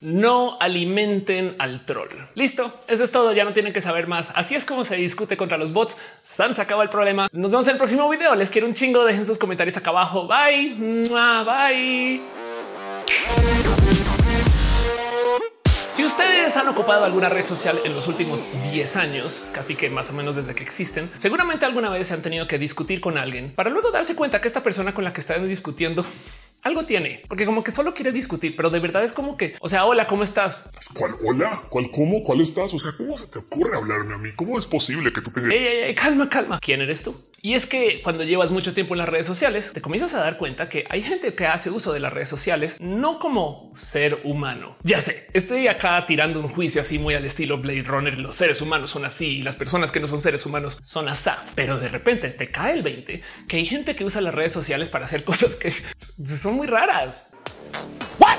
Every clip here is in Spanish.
No alimenten al troll. Listo, eso es todo. Ya no tienen que saber más. Así es como se discute contra los bots. San se acaba el problema. Nos vemos en el próximo video. Les quiero un chingo. Dejen sus comentarios acá abajo. Bye. Bye. Si ustedes han ocupado alguna red social en los últimos 10 años, casi que más o menos desde que existen, seguramente alguna vez se han tenido que discutir con alguien para luego darse cuenta que esta persona con la que están discutiendo algo tiene, porque como que solo quiere discutir, pero de verdad es como que, o sea, hola, ¿cómo estás? ¿Cuál hola? ¿Cuál cómo? ¿Cuál estás? O sea, ¿cómo se te ocurre hablarme a mí? ¿Cómo es posible que tú tengas... Ey, calma, calma. ¿Quién eres tú? Y es que cuando llevas mucho tiempo en las redes sociales, te comienzas a dar cuenta que hay gente que hace uso de las redes sociales no como ser humano. Ya sé, estoy acá tirando un juicio así muy al estilo Blade Runner. Los seres humanos son así y las personas que no son seres humanos son asá. Pero de repente te cae el 20 que hay gente que usa las redes sociales para hacer cosas que son muy raras. What?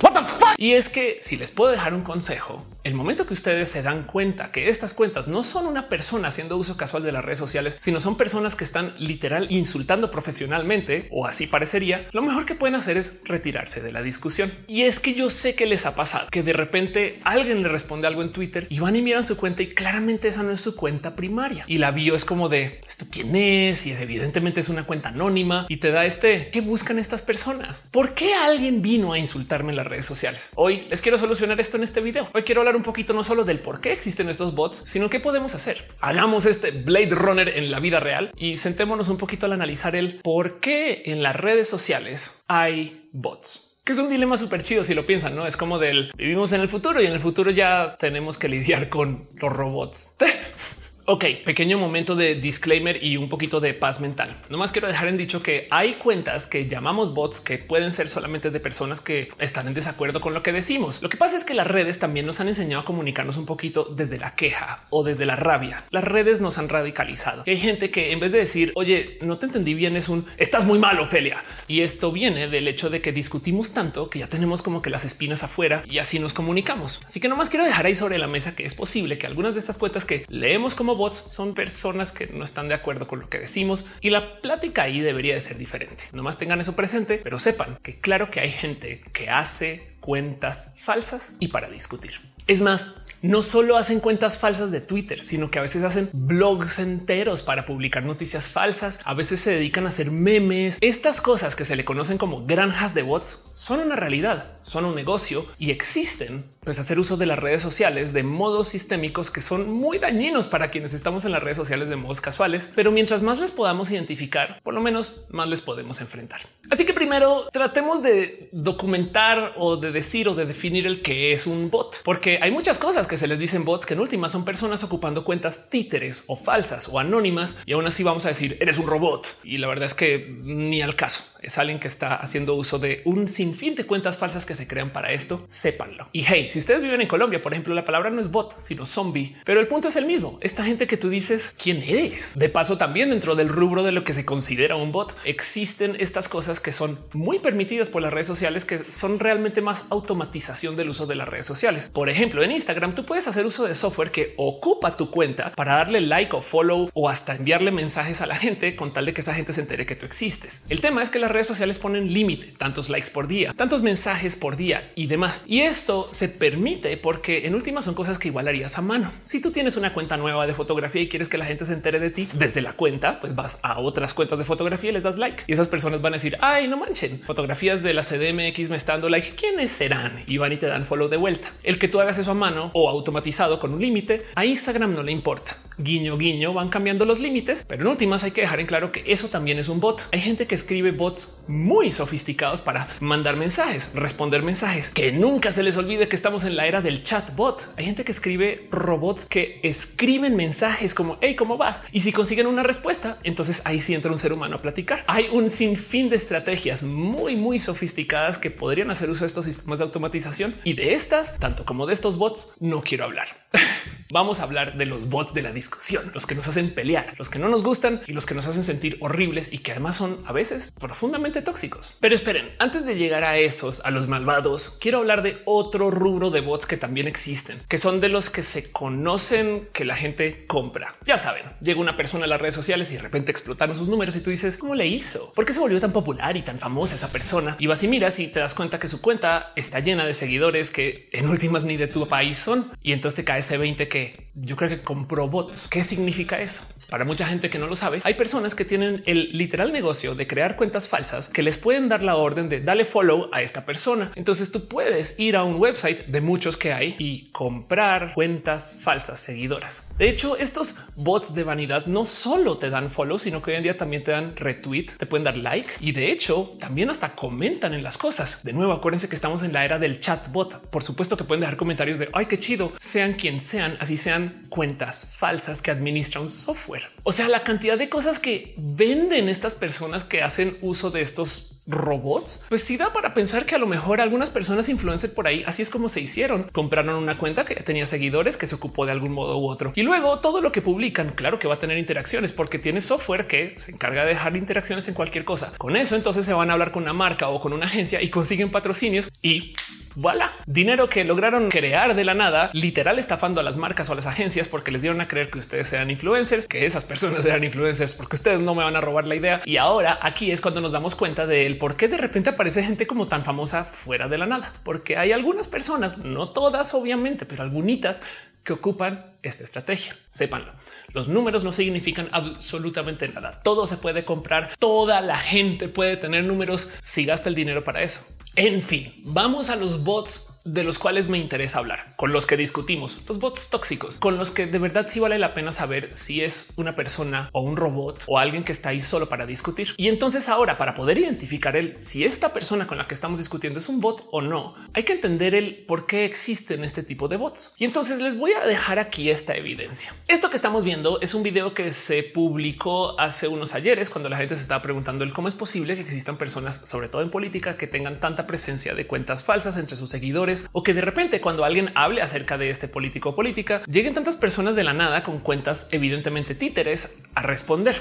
What the fuck? Y es que si les puedo dejar un consejo, el momento que ustedes se dan cuenta que estas cuentas no son una persona haciendo uso casual de las redes sociales, sino son personas que están literal insultando profesionalmente o así parecería, lo mejor que pueden hacer es retirarse de la discusión. Y es que yo sé que les ha pasado que de repente alguien le responde algo en Twitter y van y miran su cuenta y claramente esa no es su cuenta primaria. Y la bio es como de esto quién es y es evidentemente es una cuenta anónima y te da este qué buscan estas personas. ¿Por qué alguien vino a insultarme en las redes sociales? Hoy les quiero solucionar esto en este video. Hoy quiero hablar un poquito no solo del por qué existen estos bots, sino qué podemos hacer. Hagamos este Blade Runner en la vida real y sentémonos un poquito al analizar el por qué en las redes sociales hay bots que es un dilema súper chido si lo piensan, no es como del vivimos en el futuro y en el futuro ya tenemos que lidiar con los robots. Ok, pequeño momento de disclaimer y un poquito de paz mental. No más quiero dejar en dicho que hay cuentas que llamamos bots que pueden ser solamente de personas que están en desacuerdo con lo que decimos. Lo que pasa es que las redes también nos han enseñado a comunicarnos un poquito desde la queja o desde la rabia. Las redes nos han radicalizado. hay gente que en vez de decir, oye, no te entendí bien, es un estás muy mal, Ofelia. Y esto viene del hecho de que discutimos tanto que ya tenemos como que las espinas afuera y así nos comunicamos. Así que no más quiero dejar ahí sobre la mesa que es posible que algunas de estas cuentas que leemos como bots son personas que no están de acuerdo con lo que decimos y la plática ahí debería de ser diferente. No más tengan eso presente, pero sepan que claro que hay gente que hace cuentas falsas y para discutir. Es más, no solo hacen cuentas falsas de Twitter, sino que a veces hacen blogs enteros para publicar noticias falsas. A veces se dedican a hacer memes. Estas cosas que se le conocen como granjas de bots son una realidad, son un negocio y existen. Pues hacer uso de las redes sociales de modos sistémicos que son muy dañinos para quienes estamos en las redes sociales de modos casuales. Pero mientras más les podamos identificar, por lo menos más les podemos enfrentar. Así que primero tratemos de documentar o de decir o de definir el que es un bot, porque hay muchas cosas que se les dicen bots que en última son personas ocupando cuentas títeres o falsas o anónimas y aún así vamos a decir eres un robot. Y la verdad es que ni al caso es alguien que está haciendo uso de un sinfín de cuentas falsas que se crean para esto. Sépanlo. Y hey, si ustedes viven en Colombia, por ejemplo, la palabra no es bot, sino zombie, pero el punto es el mismo. Esta gente que tú dices quién eres. De paso, también dentro del rubro de lo que se considera un bot, existen estas cosas que son muy permitidas por las redes sociales, que son realmente más automatización del uso de las redes sociales. Por ejemplo, en Instagram tú puedes hacer uso de software que ocupa tu cuenta para darle like o follow o hasta enviarle mensajes a la gente con tal de que esa gente se entere que tú existes. El tema es que las redes sociales ponen límite, tantos likes por día, tantos mensajes por día y demás. Y esto se permite porque en últimas son cosas que igual harías a mano. Si tú tienes una cuenta nueva de fotografía y quieres que la gente se entere de ti desde la cuenta, pues vas a otras cuentas de fotografía y les das like. Y esas personas van a decir, ay, no manchen, fotografías de la CDMX me está dando like. ¿Quiénes serán? Y van y te dan follow de vuelta. El que tú hagas eso a mano o automatizado con un límite, a Instagram no le importa. Guiño, guiño, van cambiando los límites, pero en últimas hay que dejar en claro que eso también es un bot. Hay gente que escribe bots muy sofisticados para mandar mensajes, responder mensajes, que nunca se les olvide que estamos en la era del chatbot. Hay gente que escribe robots que escriben mensajes como hey, ¿cómo vas? Y si consiguen una respuesta, entonces ahí sí entra un ser humano a platicar. Hay un sinfín de estrategias muy, muy sofisticadas que podrían hacer uso de estos sistemas de automatización y de estas, tanto como de estos bots, no quiero hablar. vamos a hablar de los bots de la discusión, los que nos hacen pelear, los que no nos gustan y los que nos hacen sentir horribles y que además son a veces profundamente tóxicos. Pero esperen, antes de llegar a esos, a los malvados, quiero hablar de otro rubro de bots que también existen, que son de los que se conocen que la gente compra. Ya saben, llega una persona a las redes sociales y de repente explotaron sus números y tú dices, ¿cómo le hizo? ¿Por qué se volvió tan popular y tan famosa esa persona? Y vas y miras y te das cuenta que su cuenta está llena de seguidores que en últimas ni de tu país son. Y entonces te cae ese 20 que yo creo que compró ¿Qué significa eso? Para mucha gente que no lo sabe, hay personas que tienen el literal negocio de crear cuentas falsas que les pueden dar la orden de darle follow a esta persona. Entonces tú puedes ir a un website de muchos que hay y comprar cuentas falsas seguidoras. De hecho, estos bots de vanidad no solo te dan follow, sino que hoy en día también te dan retweet, te pueden dar like y de hecho también hasta comentan en las cosas. De nuevo, acuérdense que estamos en la era del chatbot. Por supuesto que pueden dejar comentarios de ay, qué chido, sean quien sean, así sean cuentas falsas que administra un software. O sea, la cantidad de cosas que venden estas personas que hacen uso de estos robots, pues sí da para pensar que a lo mejor algunas personas influencer por ahí así es como se hicieron. Compraron una cuenta que tenía seguidores que se ocupó de algún modo u otro y luego todo lo que publican, claro que va a tener interacciones porque tiene software que se encarga de dejar interacciones en cualquier cosa. Con eso, entonces se van a hablar con una marca o con una agencia y consiguen patrocinios y voilà, dinero que lograron crear de la nada, literal estafando a las marcas o a las agencias porque les dieron a creer que ustedes sean influencers, que esas personas eran influencers porque ustedes no me van a robar la idea. Y ahora aquí es cuando nos damos cuenta del por qué de repente aparece gente como tan famosa fuera de la nada, porque hay algunas personas, no todas obviamente, pero algunitas que ocupan esta estrategia. Sépanlo. Los números no significan absolutamente nada. Todo se puede comprar. Toda la gente puede tener números si gasta el dinero para eso. En fin, vamos a los bots de los cuales me interesa hablar, con los que discutimos, los bots tóxicos, con los que de verdad sí vale la pena saber si es una persona o un robot o alguien que está ahí solo para discutir. Y entonces ahora, para poder identificar el si esta persona con la que estamos discutiendo es un bot o no, hay que entender el por qué existen este tipo de bots. Y entonces les voy a dejar aquí esta evidencia. Esto que estamos viendo es un video que se publicó hace unos ayeres cuando la gente se estaba preguntando el cómo es posible que existan personas, sobre todo en política, que tengan tanta presencia de cuentas falsas entre sus seguidores o que de repente cuando alguien hable acerca de este político o política, lleguen tantas personas de la nada con cuentas evidentemente títeres a responder.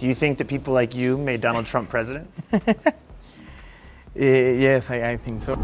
Do you think that people like you made Donald Trump president? Yes, I, I think so.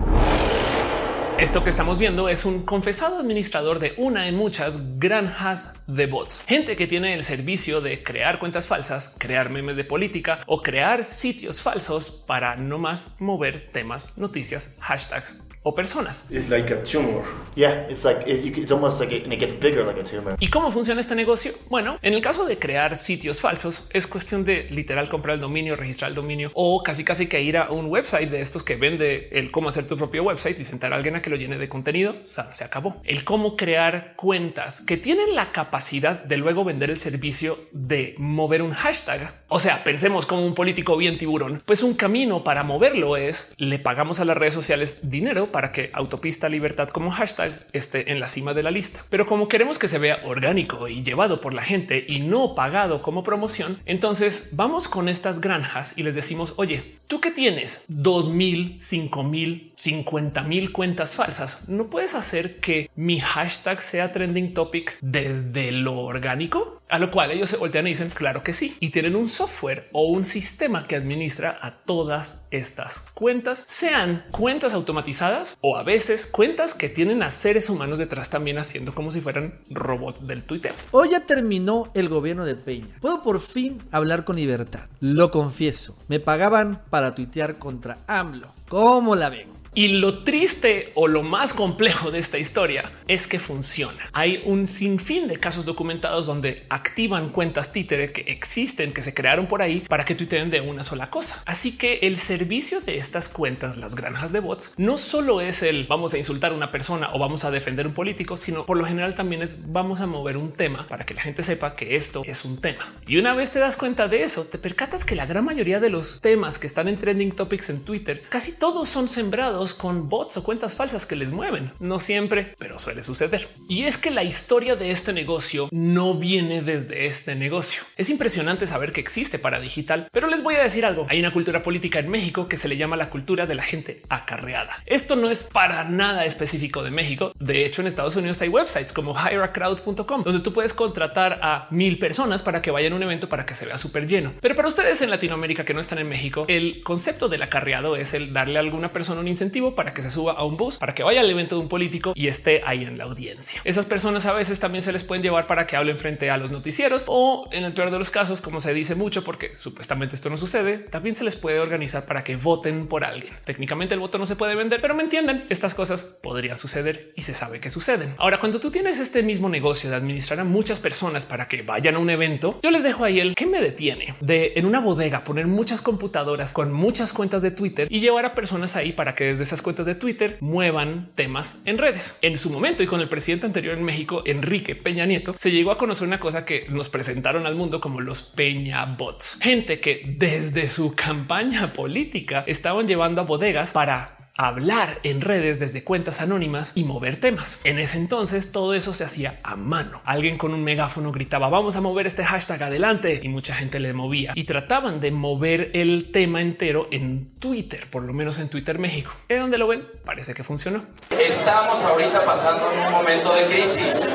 Esto que estamos viendo es un confesado administrador de una en muchas granjas de bots. Gente que tiene el servicio de crear cuentas falsas, crear memes de política o crear sitios falsos para no más mover temas, noticias, hashtags o personas. It's like a tumor. Yeah, it's like it's almost like it, and it gets bigger like a tumor. ¿Y cómo funciona este negocio? Bueno, en el caso de crear sitios falsos, es cuestión de literal comprar el dominio, registrar el dominio o casi casi que ir a un website de estos que vende el cómo hacer tu propio website y sentar a alguien a que lo llene de contenido. Se acabó. El cómo crear cuentas que tienen la capacidad de luego vender el servicio de mover un hashtag. O sea, pensemos como un político bien tiburón, pues un camino para moverlo es le pagamos a las redes sociales dinero para que autopista libertad como hashtag esté en la cima de la lista. Pero como queremos que se vea orgánico y llevado por la gente y no pagado como promoción, entonces vamos con estas granjas y les decimos, oye, tú que tienes dos mil, cinco mil, 50 mil cuentas falsas, no puedes hacer que mi hashtag sea trending topic desde lo orgánico, a lo cual ellos se voltean y dicen claro que sí y tienen un software o un sistema que administra a todas estas cuentas, sean cuentas automatizadas o a veces cuentas que tienen a seres humanos detrás también haciendo como si fueran robots del Twitter. Hoy ya terminó el gobierno de Peña. Puedo por fin hablar con libertad. Lo confieso, me pagaban para tuitear contra AMLO. ¿Cómo la ven? Y lo triste o lo más complejo de esta historia es que funciona. Hay un sinfín de casos documentados donde activan cuentas títere que existen, que se crearon por ahí para que tuiteen de una sola cosa. Así que el servicio de estas cuentas, las granjas de bots, no solo es el vamos a insultar a una persona o vamos a defender un político, sino por lo general también es vamos a mover un tema para que la gente sepa que esto es un tema. Y una vez te das cuenta de eso, te percatas que la gran mayoría de los temas que están en trending topics en Twitter, casi todos son sembrados con bots o cuentas falsas que les mueven. No siempre, pero suele suceder. Y es que la historia de este negocio no viene desde este negocio. Es impresionante saber que existe para digital, pero les voy a decir algo. Hay una cultura política en México que se le llama la cultura de la gente acarreada. Esto no es para nada específico de México. De hecho, en Estados Unidos hay websites como hireacrowd.com donde tú puedes contratar a mil personas para que vayan a un evento para que se vea súper lleno. Pero para ustedes en Latinoamérica que no están en México, el concepto del acarreado es el darle a alguna persona un incentivo para que se suba a un bus, para que vaya al evento de un político y esté ahí en la audiencia. Esas personas a veces también se les pueden llevar para que hablen frente a los noticieros o en el peor de los casos, como se dice mucho, porque supuestamente esto no sucede, también se les puede organizar para que voten por alguien. Técnicamente el voto no se puede vender, pero me entienden, estas cosas podrían suceder y se sabe que suceden. Ahora, cuando tú tienes este mismo negocio de administrar a muchas personas para que vayan a un evento, yo les dejo ahí el que me detiene de en una bodega poner muchas computadoras con muchas cuentas de Twitter y llevar a personas ahí para que desde esas cuentas de Twitter muevan temas en redes. En su momento y con el presidente anterior en México, Enrique Peña Nieto, se llegó a conocer una cosa que nos presentaron al mundo como los Peña Bots, gente que desde su campaña política estaban llevando a bodegas para hablar en redes desde cuentas anónimas y mover temas. En ese entonces todo eso se hacía a mano. Alguien con un megáfono gritaba vamos a mover este hashtag adelante y mucha gente le movía y trataban de mover el tema entero en Twitter, por lo menos en Twitter México. ¿Es donde lo ven? Parece que funcionó. Estamos ahorita pasando un momento de crisis.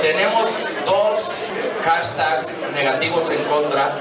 Tenemos dos hashtags negativos en contra,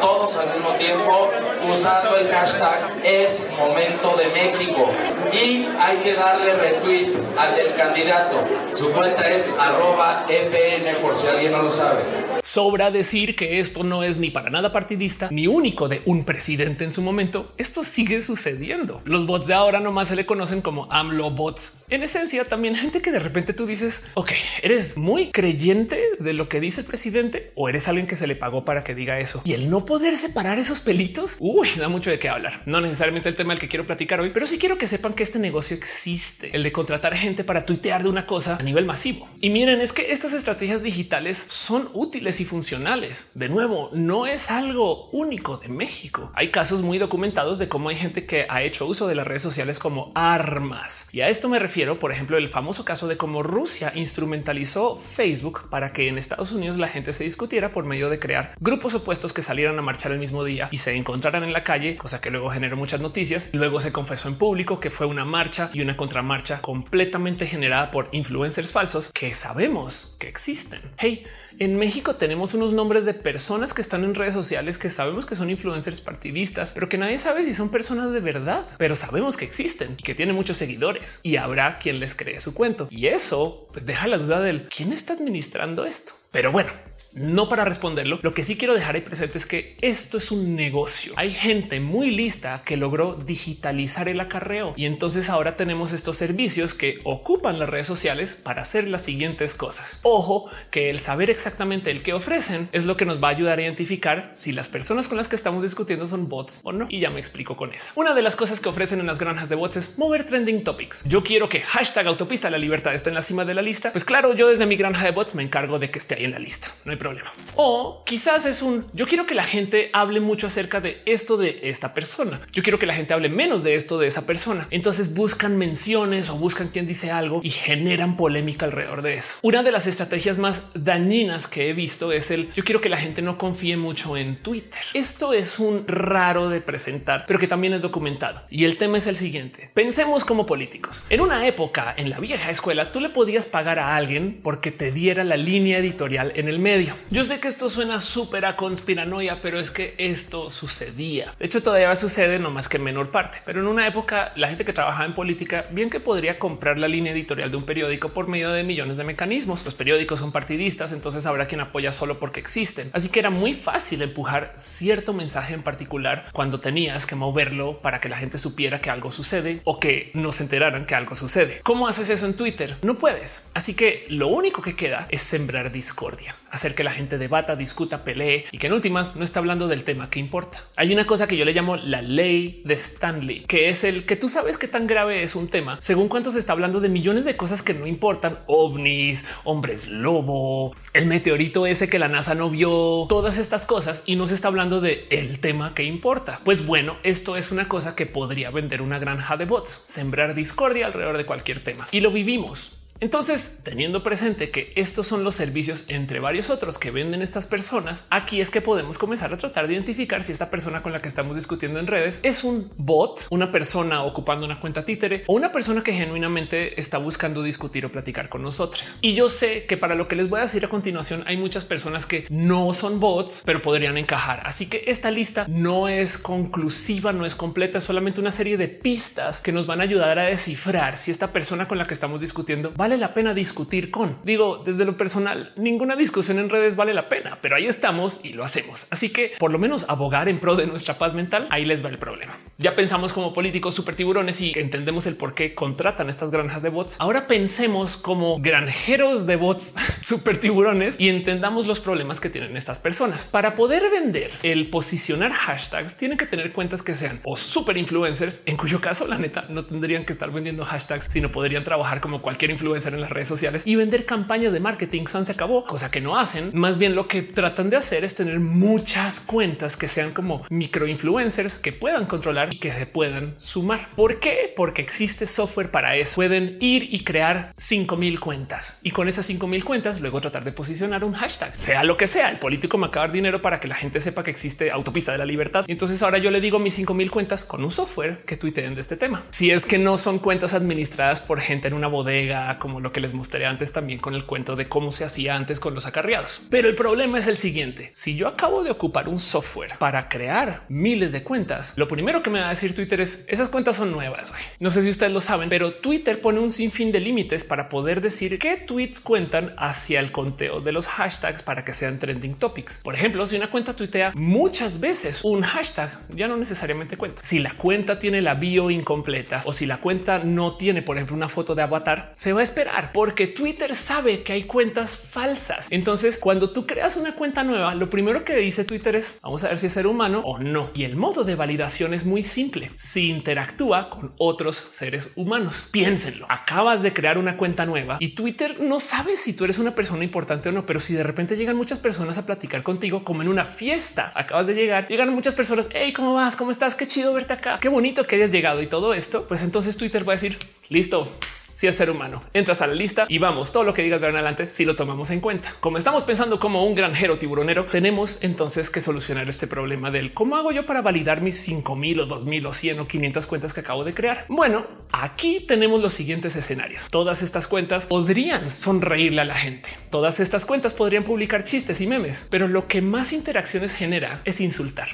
todos al mismo tiempo usando el hashtag es momento de México y hay que darle retweet al del candidato. Su cuenta es arroba EPN por si alguien no lo sabe. Sobra decir que esto no es ni para nada partidista ni único de un presidente en su momento. Esto sigue sucediendo. Los bots de ahora nomás se le conocen como AMLO bots. En esencia, también gente que de repente tú dices, ok, eres muy creyente de lo que dice el presidente o eres alguien que se le pagó para que diga eso y el no poder separar esos pelitos. Uy, da mucho de qué hablar. No necesariamente el tema del que quiero platicar hoy, pero sí quiero que sepan que este negocio existe, el de contratar gente para tuitear de una cosa a nivel masivo. Y miren, es que estas estrategias digitales son útiles y funcionales. De nuevo, no es algo único de México. Hay casos muy documentados de cómo hay gente que ha hecho uso de las redes sociales como armas. Y a esto me refiero, por ejemplo, el famoso caso de cómo Rusia instrumentalizó Facebook para que en Estados Unidos la gente se discutiera por medio de crear grupos opuestos que salieran a marchar el mismo día y se encontraran en la calle, cosa que luego generó muchas noticias. Luego se confesó en público que fue una marcha y una contramarcha completamente generada por influencers falsos que sabemos que existen. Hey, en México tenemos unos nombres de personas que están en redes sociales que sabemos que son influencers partidistas, pero que nadie sabe si son personas de verdad, pero sabemos que existen y que tienen muchos seguidores y habrá quien les cree su cuento. Y eso pues deja la duda del quién está administrando esto. Pero bueno, no para responderlo. Lo que sí quiero dejar ahí presente es que esto es un negocio. Hay gente muy lista que logró digitalizar el acarreo y entonces ahora tenemos estos servicios que ocupan las redes sociales para hacer las siguientes cosas. Ojo que el saber exactamente el que ofrecen es lo que nos va a ayudar a identificar si las personas con las que estamos discutiendo son bots o no. Y ya me explico con esa. Una de las cosas que ofrecen en las granjas de bots es mover trending topics. Yo quiero que hashtag autopista la libertad esté en la cima de la lista. Pues claro, yo desde mi granja de bots me encargo de que esté ahí en la lista. No hay problema. O quizás es un yo quiero que la gente hable mucho acerca de esto de esta persona. Yo quiero que la gente hable menos de esto de esa persona. Entonces buscan menciones o buscan quien dice algo y generan polémica alrededor de eso. Una de las estrategias más dañinas que he visto es el yo quiero que la gente no confíe mucho en Twitter. Esto es un raro de presentar, pero que también es documentado. Y el tema es el siguiente. Pensemos como políticos. En una época, en la vieja escuela, tú le podías pagar a alguien porque te diera la línea editorial en el medio. Yo sé que esto suena súper a conspiranoia, pero es que esto sucedía. De hecho, todavía sucede, no más que en menor parte. Pero en una época, la gente que trabajaba en política, bien que podría comprar la línea editorial de un periódico por medio de millones de mecanismos. Los periódicos son partidistas, entonces habrá quien apoya solo porque existen. Así que era muy fácil empujar cierto mensaje en particular cuando tenías que moverlo para que la gente supiera que algo sucede o que no se enteraran que algo sucede. ¿Cómo haces eso en Twitter? No puedes. Así que lo único que queda es sembrar discordia, hacer que la gente debata, discuta, pelee y que en últimas no está hablando del tema que importa. Hay una cosa que yo le llamo la ley de Stanley, que es el que tú sabes qué tan grave es un tema según cuánto se está hablando de millones de cosas que no importan, ovnis, hombres lobo, el meteorito ese que la NASA no vio, todas estas cosas y no se está hablando de el tema que importa. Pues bueno, esto es una cosa que podría vender una granja de bots, sembrar discordia alrededor de cualquier tema y lo vivimos. Entonces, teniendo presente que estos son los servicios entre varios otros que venden estas personas, aquí es que podemos comenzar a tratar de identificar si esta persona con la que estamos discutiendo en redes es un bot, una persona ocupando una cuenta títere o una persona que genuinamente está buscando discutir o platicar con nosotros. Y yo sé que para lo que les voy a decir a continuación hay muchas personas que no son bots, pero podrían encajar. Así que esta lista no es conclusiva, no es completa, es solamente una serie de pistas que nos van a ayudar a descifrar si esta persona con la que estamos discutiendo vale la pena discutir con. Digo, desde lo personal, ninguna discusión en redes vale la pena, pero ahí estamos y lo hacemos. Así que por lo menos abogar en pro de nuestra paz mental, ahí les va el problema. Ya pensamos como políticos super tiburones y entendemos el por qué contratan estas granjas de bots. Ahora pensemos como granjeros de bots super tiburones y entendamos los problemas que tienen estas personas. Para poder vender el posicionar hashtags, tienen que tener cuentas que sean o super influencers, en cuyo caso la neta no tendrían que estar vendiendo hashtags, sino podrían trabajar como cualquier influencer en las redes sociales y vender campañas de marketing. San se acabó, cosa que no hacen. Más bien lo que tratan de hacer es tener muchas cuentas que sean como micro influencers que puedan controlar y que se puedan sumar. ¿Por qué? Porque existe software para eso. Pueden ir y crear 5000 cuentas y con esas 5000 cuentas luego tratar de posicionar un hashtag, sea lo que sea. El político me acaba dinero para que la gente sepa que existe autopista de la libertad. Entonces ahora yo le digo mis 5000 cuentas con un software que tuiteen de este tema. Si es que no son cuentas administradas por gente en una bodega lo que les mostré antes también con el cuento de cómo se hacía antes con los acarreados. Pero el problema es el siguiente. Si yo acabo de ocupar un software para crear miles de cuentas, lo primero que me va a decir Twitter es esas cuentas son nuevas. No sé si ustedes lo saben, pero Twitter pone un sinfín de límites para poder decir qué tweets cuentan hacia el conteo de los hashtags para que sean trending topics. Por ejemplo, si una cuenta tuitea muchas veces un hashtag, ya no necesariamente cuenta. Si la cuenta tiene la bio incompleta o si la cuenta no tiene, por ejemplo, una foto de avatar, se va a esperar porque Twitter sabe que hay cuentas falsas. Entonces, cuando tú creas una cuenta nueva, lo primero que dice Twitter es vamos a ver si es ser humano o no. Y el modo de validación es muy simple. Si interactúa con otros seres humanos, piénsenlo. Acabas de crear una cuenta nueva y Twitter no sabe si tú eres una persona importante o no, pero si de repente llegan muchas personas a platicar contigo como en una fiesta, acabas de llegar, llegan muchas personas. Hey, ¿cómo vas? ¿Cómo estás? Qué chido verte acá. Qué bonito que hayas llegado y todo esto. Pues entonces Twitter va a decir listo si es ser humano. Entras a la lista y vamos, todo lo que digas de ahora en adelante, si lo tomamos en cuenta. Como estamos pensando como un granjero tiburonero, tenemos entonces que solucionar este problema del cómo hago yo para validar mis 5000 o 2000 o 100 o 500 cuentas que acabo de crear. Bueno, aquí tenemos los siguientes escenarios. Todas estas cuentas podrían sonreírle a la gente. Todas estas cuentas podrían publicar chistes y memes, pero lo que más interacciones genera es insultar.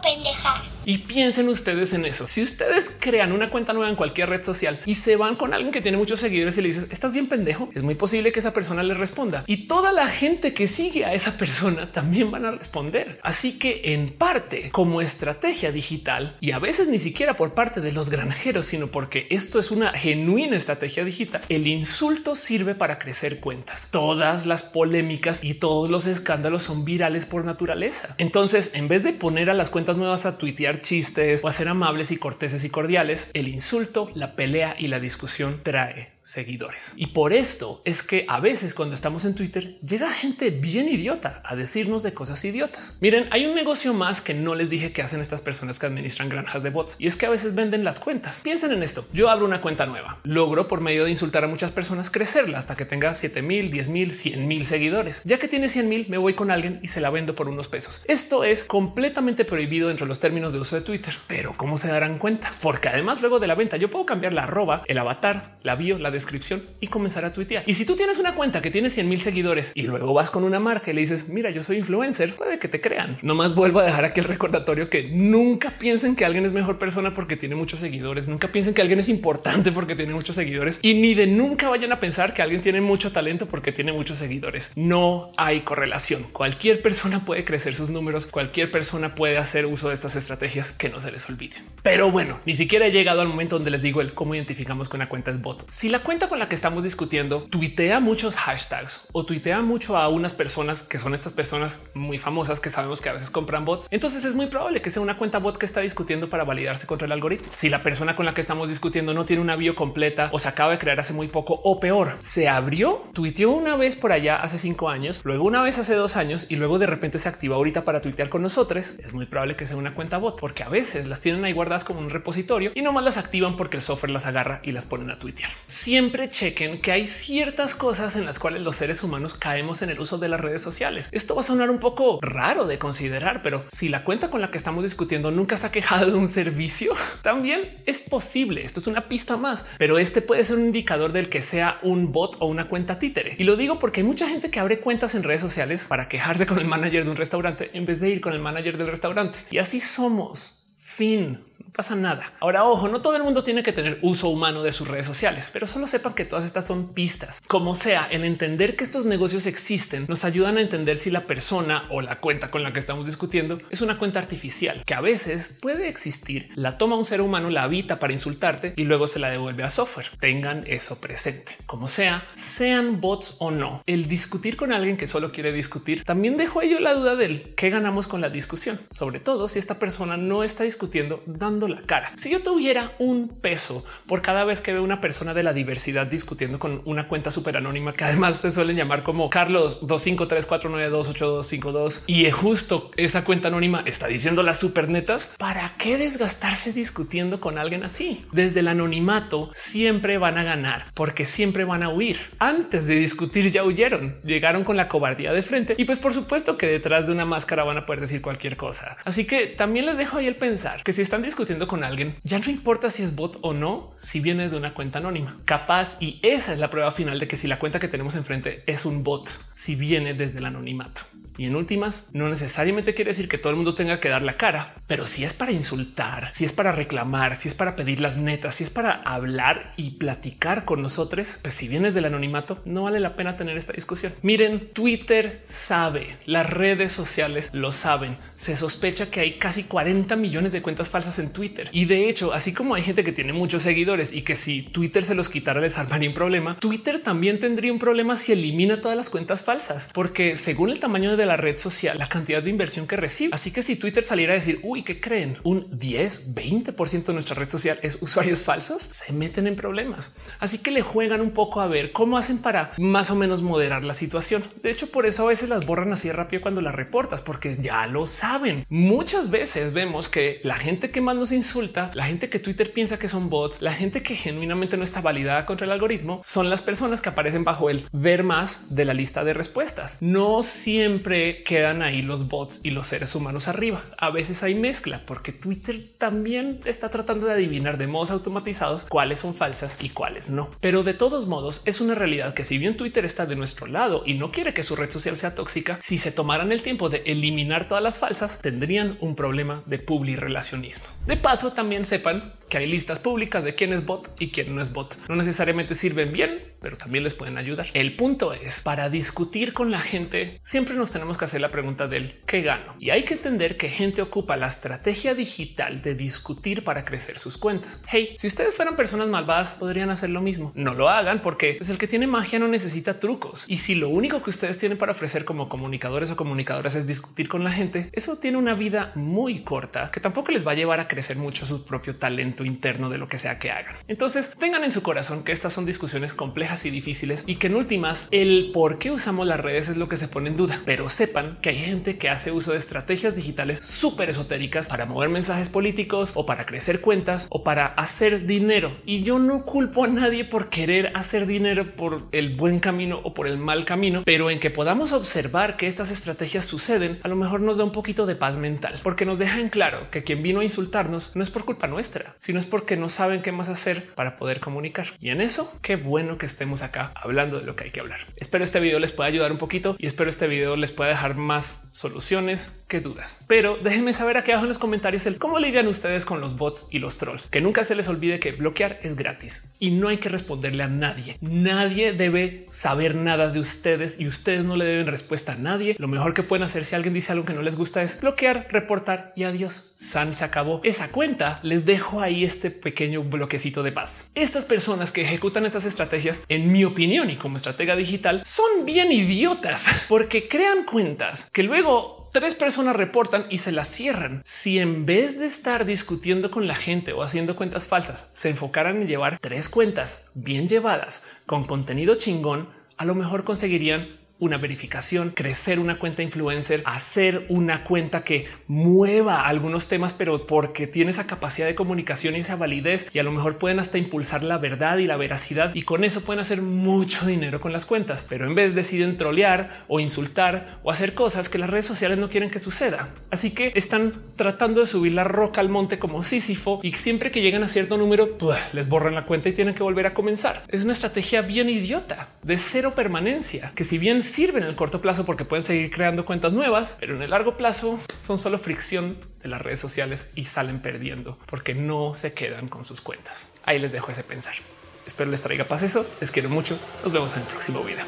Pendeja. Y piensen ustedes en eso. Si ustedes crean una cuenta nueva en cualquier red social y se van con alguien que tiene muchos seguidores y le dices estás bien pendejo, es muy posible que esa persona le responda y toda la gente que sigue a esa persona también van a responder. Así que en parte como estrategia digital y a veces ni siquiera por parte de los granjeros, sino porque esto es una genuina estrategia digital, el insulto sirve para crecer cuentas. Todas las polémicas y todos los escándalos son virales por naturaleza. Entonces, en vez de poner a las cuentas nuevas a tuitear chistes o a ser amables y corteses y cordiales, el insulto, la pelea y la discusión trae seguidores. Y por esto es que a veces cuando estamos en Twitter llega gente bien idiota a decirnos de cosas idiotas. Miren, hay un negocio más que no les dije que hacen estas personas que administran granjas de bots y es que a veces venden las cuentas. Piensen en esto. Yo abro una cuenta nueva, logro por medio de insultar a muchas personas crecerla hasta que tenga 7 mil, 10 mil, 100 mil seguidores. Ya que tiene 100 mil, me voy con alguien y se la vendo por unos pesos. Esto es completamente prohibido dentro de los términos de uso de Twitter. Pero cómo se darán cuenta? Porque además luego de la venta yo puedo cambiar la arroba, el avatar, la bio, la descripción y comenzar a tuitear. Y si tú tienes una cuenta que tiene 100 mil seguidores y luego vas con una marca y le dices, mira, yo soy influencer, puede que te crean. Nomás vuelvo a dejar aquí el recordatorio que nunca piensen que alguien es mejor persona porque tiene muchos seguidores. Nunca piensen que alguien es importante porque tiene muchos seguidores y ni de nunca vayan a pensar que alguien tiene mucho talento porque tiene muchos seguidores. No hay correlación. Cualquier persona puede crecer sus números. Cualquier persona puede hacer uso de estas estrategias que no se les olvide. Pero bueno, ni siquiera he llegado al momento donde les digo el cómo identificamos que una cuenta es bot. Si la cuenta con la que estamos discutiendo tuitea muchos hashtags o tuitea mucho a unas personas que son estas personas muy famosas que sabemos que a veces compran bots, entonces es muy probable que sea una cuenta bot que está discutiendo para validarse contra el algoritmo. Si la persona con la que estamos discutiendo no tiene una bio completa o se acaba de crear hace muy poco o peor, se abrió, tuiteó una vez por allá hace cinco años, luego una vez hace dos años y luego de repente se activa ahorita para tuitear con nosotros, es muy probable que sea una cuenta bot porque a veces las tienen ahí guardadas como un repositorio y nomás las activan porque el software las agarra y las ponen a tuitear. Siempre chequen que hay ciertas cosas en las cuales los seres humanos caemos en el uso de las redes sociales. Esto va a sonar un poco raro de considerar, pero si la cuenta con la que estamos discutiendo nunca se ha quejado de un servicio, también es posible. Esto es una pista más, pero este puede ser un indicador del que sea un bot o una cuenta títere. Y lo digo porque hay mucha gente que abre cuentas en redes sociales para quejarse con el manager de un restaurante en vez de ir con el manager del restaurante. Y así somos. Fin pasa nada. Ahora, ojo, no todo el mundo tiene que tener uso humano de sus redes sociales, pero solo sepan que todas estas son pistas. Como sea, el entender que estos negocios existen nos ayudan a entender si la persona o la cuenta con la que estamos discutiendo es una cuenta artificial que a veces puede existir, la toma un ser humano, la habita para insultarte y luego se la devuelve a software. Tengan eso presente. Como sea, sean bots o no, el discutir con alguien que solo quiere discutir también dejó yo la duda del qué ganamos con la discusión, sobre todo si esta persona no está discutiendo la cara. Si yo tuviera un peso por cada vez que veo una persona de la diversidad discutiendo con una cuenta súper anónima que además se suelen llamar como Carlos 25349282252 y justo esa cuenta anónima está diciendo las supernetas, ¿para qué desgastarse discutiendo con alguien así? Desde el anonimato siempre van a ganar porque siempre van a huir. Antes de discutir ya huyeron, llegaron con la cobardía de frente y pues por supuesto que detrás de una máscara van a poder decir cualquier cosa. Así que también les dejo ahí el pensar que si están discutiendo con alguien, ya no importa si es bot o no, si vienes de una cuenta anónima. Capaz y esa es la prueba final de que si la cuenta que tenemos enfrente es un bot, si viene desde el anonimato. Y en últimas, no necesariamente quiere decir que todo el mundo tenga que dar la cara, pero si es para insultar, si es para reclamar, si es para pedir las netas, si es para hablar y platicar con nosotros, pues si vienes del anonimato, no vale la pena tener esta discusión. Miren, Twitter sabe, las redes sociales lo saben. Se sospecha que hay casi 40 millones de cuentas falsas en Twitter. Y de hecho, así como hay gente que tiene muchos seguidores y que si Twitter se los quitara les armaría un problema, Twitter también tendría un problema si elimina todas las cuentas falsas, porque según el tamaño de la red social, la cantidad de inversión que recibe. Así que si Twitter saliera a decir, uy, ¿qué creen? Un 10, 20% de nuestra red social es usuarios falsos, se meten en problemas. Así que le juegan un poco a ver cómo hacen para más o menos moderar la situación. De hecho, por eso a veces las borran así rápido cuando las reportas, porque ya lo saben. Muchas veces vemos que la gente que más nos insulta, la gente que Twitter piensa que son bots, la gente que genuinamente no está validada contra el algoritmo, son las personas que aparecen bajo el ver más de la lista de respuestas. No siempre quedan ahí los bots y los seres humanos arriba. A veces hay mezcla porque Twitter también está tratando de adivinar de modos automatizados cuáles son falsas y cuáles no. Pero de todos modos es una realidad que si bien Twitter está de nuestro lado y no quiere que su red social sea tóxica, si se tomaran el tiempo de eliminar todas las falsas, tendrían un problema de publirelacionismo. De paso, también sepan que hay listas públicas de quién es bot y quién no es bot. No necesariamente sirven bien, pero también les pueden ayudar. El punto es para discutir con la gente, siempre nos tenemos que hacer la pregunta del qué gano y hay que entender que gente ocupa la estrategia digital de discutir para crecer sus cuentas. Hey, si ustedes fueran personas malvadas, podrían hacer lo mismo. No lo hagan porque pues, el que tiene magia no necesita trucos. Y si lo único que ustedes tienen para ofrecer como comunicadores o comunicadoras es discutir con la gente, eso tiene una vida muy corta que tampoco les va a llevar a crecer mucho su propio talento interno de lo que sea que hagan. Entonces tengan en su corazón que estas son discusiones complejas y difíciles y que en últimas el por qué usamos las redes es lo que se pone en duda, pero sepan que hay gente que hace uso de estrategias digitales súper esotéricas para mover mensajes políticos o para crecer cuentas o para hacer dinero. Y yo no culpo a nadie por querer hacer dinero por el buen camino o por el mal camino, pero en que podamos observar que estas estrategias suceden, a lo mejor nos da un poquito de paz mental, porque nos deja en claro que quien vino a insultarnos no es por culpa nuestra, sino es porque no saben qué más hacer para poder comunicar. Y en eso, qué bueno que estemos acá hablando de lo que hay que hablar. Espero este video les pueda ayudar un poquito y espero este video les pueda dejar más soluciones que dudas. Pero déjenme saber aquí abajo en los comentarios el cómo lidian ustedes con los bots y los trolls. Que nunca se les olvide que bloquear es gratis y no hay que responderle a nadie. Nadie debe saber nada de ustedes y ustedes no le deben respuesta a nadie. Lo mejor que pueden hacer si alguien dice algo que no les gusta es bloquear, reportar y adiós. San se acabó esa cuenta. Les dejo ahí este pequeño bloquecito de paz. Estas personas que ejecutan esas estrategias, en mi opinión y como estratega digital, son bien idiotas porque crean cuentas que luego tres personas reportan y se las cierran. Si en vez de estar discutiendo con la gente o haciendo cuentas falsas, se enfocaran en llevar tres cuentas bien llevadas con contenido chingón, a lo mejor conseguirían una verificación, crecer una cuenta influencer, hacer una cuenta que mueva algunos temas, pero porque tiene esa capacidad de comunicación y esa validez y a lo mejor pueden hasta impulsar la verdad y la veracidad y con eso pueden hacer mucho dinero con las cuentas. Pero en vez deciden trolear o insultar o hacer cosas que las redes sociales no quieren que suceda. Así que están tratando de subir la roca al monte como Sísifo y siempre que llegan a cierto número les borran la cuenta y tienen que volver a comenzar. Es una estrategia bien idiota de cero permanencia que si bien sirven en el corto plazo porque pueden seguir creando cuentas nuevas, pero en el largo plazo son solo fricción de las redes sociales y salen perdiendo porque no se quedan con sus cuentas. Ahí les dejo ese pensar. Espero les traiga paz eso. Les quiero mucho. Nos vemos en el próximo video.